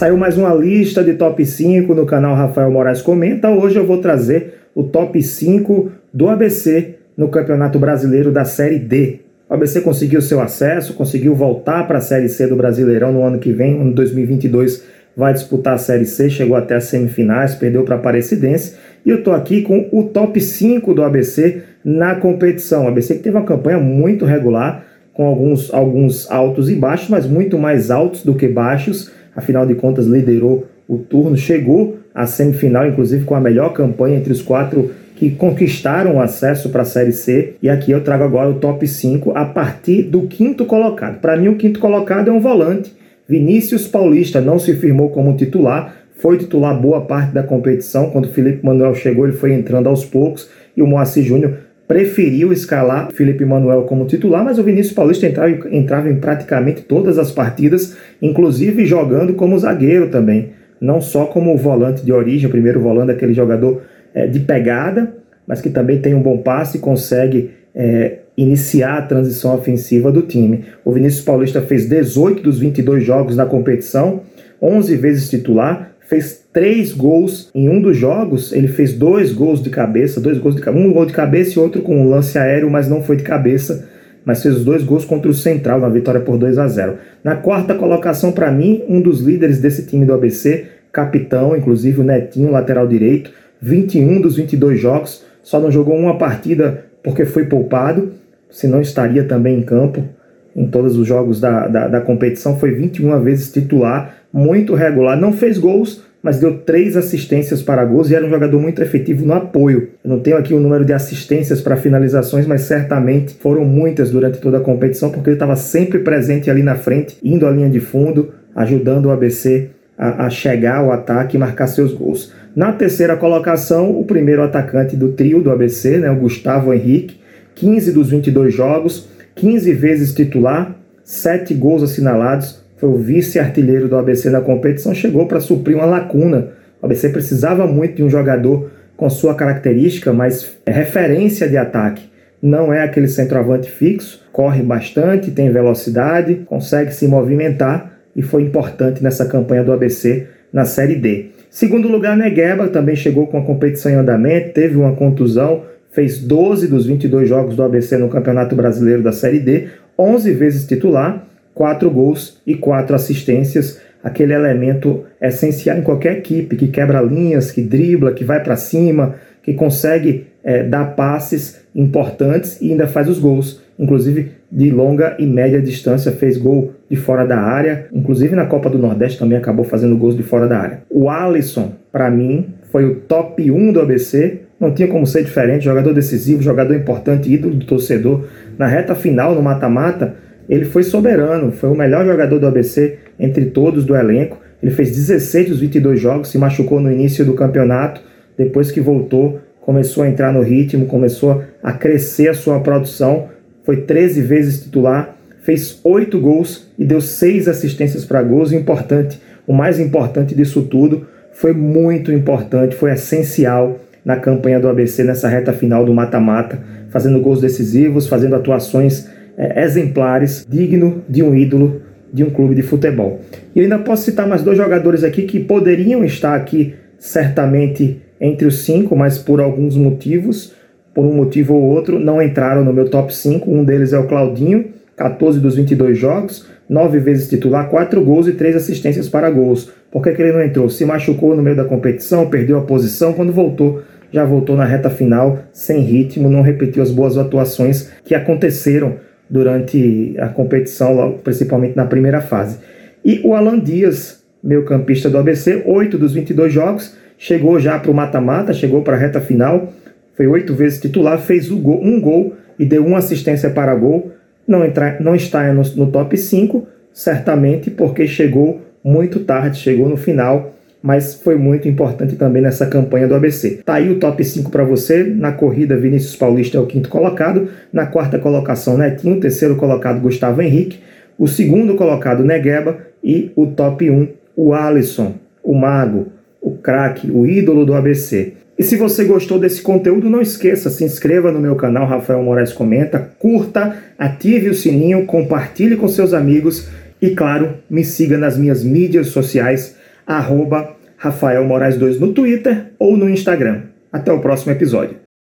Saiu mais uma lista de top 5 no canal Rafael Moraes Comenta. Hoje eu vou trazer o top 5 do ABC no Campeonato Brasileiro da Série D. O ABC conseguiu seu acesso, conseguiu voltar para a Série C do Brasileirão no ano que vem, em 2022 vai disputar a Série C, chegou até as semifinais, perdeu para a Aparecidense. E eu estou aqui com o top 5 do ABC na competição. O ABC que teve uma campanha muito regular, com alguns, alguns altos e baixos, mas muito mais altos do que baixos afinal de contas liderou o turno, chegou à semifinal, inclusive com a melhor campanha entre os quatro que conquistaram o acesso para a Série C. E aqui eu trago agora o top 5 a partir do quinto colocado. Para mim, o quinto colocado é um volante. Vinícius Paulista não se firmou como titular, foi titular boa parte da competição. Quando Felipe Manuel chegou, ele foi entrando aos poucos e o Moacir Júnior preferiu escalar Felipe Manuel como titular, mas o Vinícius Paulista entrava, entrava em praticamente todas as partidas, inclusive jogando como zagueiro também, não só como volante de origem, o primeiro volante, aquele jogador é, de pegada, mas que também tem um bom passe e consegue é, iniciar a transição ofensiva do time. O Vinícius Paulista fez 18 dos 22 jogos na competição, 11 vezes titular, fez três gols em um dos jogos. Ele fez dois gols de cabeça, dois gols de um gol de cabeça e outro com um lance aéreo, mas não foi de cabeça. Mas fez os dois gols contra o Central na vitória por 2 a 0. Na quarta colocação, para mim, um dos líderes desse time do ABC, capitão, inclusive o Netinho, lateral direito, 21 dos 22 jogos, só não jogou uma partida porque foi poupado, senão estaria também em campo em todos os jogos da, da, da competição, foi 21 vezes titular, muito regular, não fez gols, mas deu três assistências para gols e era um jogador muito efetivo no apoio. Eu não tenho aqui o número de assistências para finalizações, mas certamente foram muitas durante toda a competição, porque ele estava sempre presente ali na frente, indo à linha de fundo, ajudando o ABC a, a chegar ao ataque e marcar seus gols. Na terceira colocação, o primeiro atacante do trio do ABC, né, o Gustavo Henrique, 15 dos 22 jogos, 15 vezes titular, 7 gols assinalados, foi o vice-artilheiro do ABC na competição, chegou para suprir uma lacuna. O ABC precisava muito de um jogador com sua característica, mas é referência de ataque. Não é aquele centroavante fixo, corre bastante, tem velocidade, consegue se movimentar e foi importante nessa campanha do ABC na Série D. Segundo lugar, Negueba também chegou com a competição em andamento, teve uma contusão, fez 12 dos 22 jogos do ABC no Campeonato Brasileiro da Série D, 11 vezes titular, 4 gols e 4 assistências, aquele elemento essencial em qualquer equipe, que quebra linhas, que dribla, que vai para cima, que consegue é, dar passes importantes e ainda faz os gols. Inclusive de longa e média distância, fez gol de fora da área. Inclusive na Copa do Nordeste também acabou fazendo gols de fora da área. O Alisson, para mim, foi o top 1 do ABC. Não tinha como ser diferente. Jogador decisivo, jogador importante, ídolo do torcedor. Na reta final, no mata-mata, ele foi soberano. Foi o melhor jogador do ABC entre todos do elenco. Ele fez 16 dos 22 jogos, se machucou no início do campeonato. Depois que voltou, começou a entrar no ritmo, começou a crescer a sua produção. Foi 13 vezes titular, fez 8 gols e deu 6 assistências para gols. importante, o mais importante disso tudo, foi muito importante, foi essencial na campanha do ABC nessa reta final do mata-mata, fazendo gols decisivos, fazendo atuações é, exemplares, digno de um ídolo de um clube de futebol. E ainda posso citar mais dois jogadores aqui que poderiam estar aqui certamente entre os cinco, mas por alguns motivos, por um motivo ou outro, não entraram no meu top 5. Um deles é o Claudinho, 14 dos 22 jogos, 9 vezes titular, 4 gols e 3 assistências para gols. Por que, que ele não entrou? Se machucou no meio da competição, perdeu a posição, quando voltou, já voltou na reta final, sem ritmo, não repetiu as boas atuações que aconteceram durante a competição, principalmente na primeira fase. E o Alan Dias, meio campista do ABC, 8 dos 22 jogos, chegou já para o mata-mata, chegou para a reta final, foi oito vezes titular, fez gol, um gol e deu uma assistência para gol. Não, entra, não está no, no top 5, certamente porque chegou muito tarde, chegou no final, mas foi muito importante também nessa campanha do ABC. Tá aí o top 5 para você. Na corrida, Vinícius Paulista é o quinto colocado. Na quarta colocação, Netinho. Terceiro colocado, Gustavo Henrique. O segundo colocado, Negueba. E o top 1, o Alisson, o Mago, o craque, o ídolo do ABC. E se você gostou desse conteúdo, não esqueça, se inscreva no meu canal Rafael Moraes Comenta, curta, ative o sininho, compartilhe com seus amigos e, claro, me siga nas minhas mídias sociais, arroba Rafael Moraes 2 no Twitter ou no Instagram. Até o próximo episódio.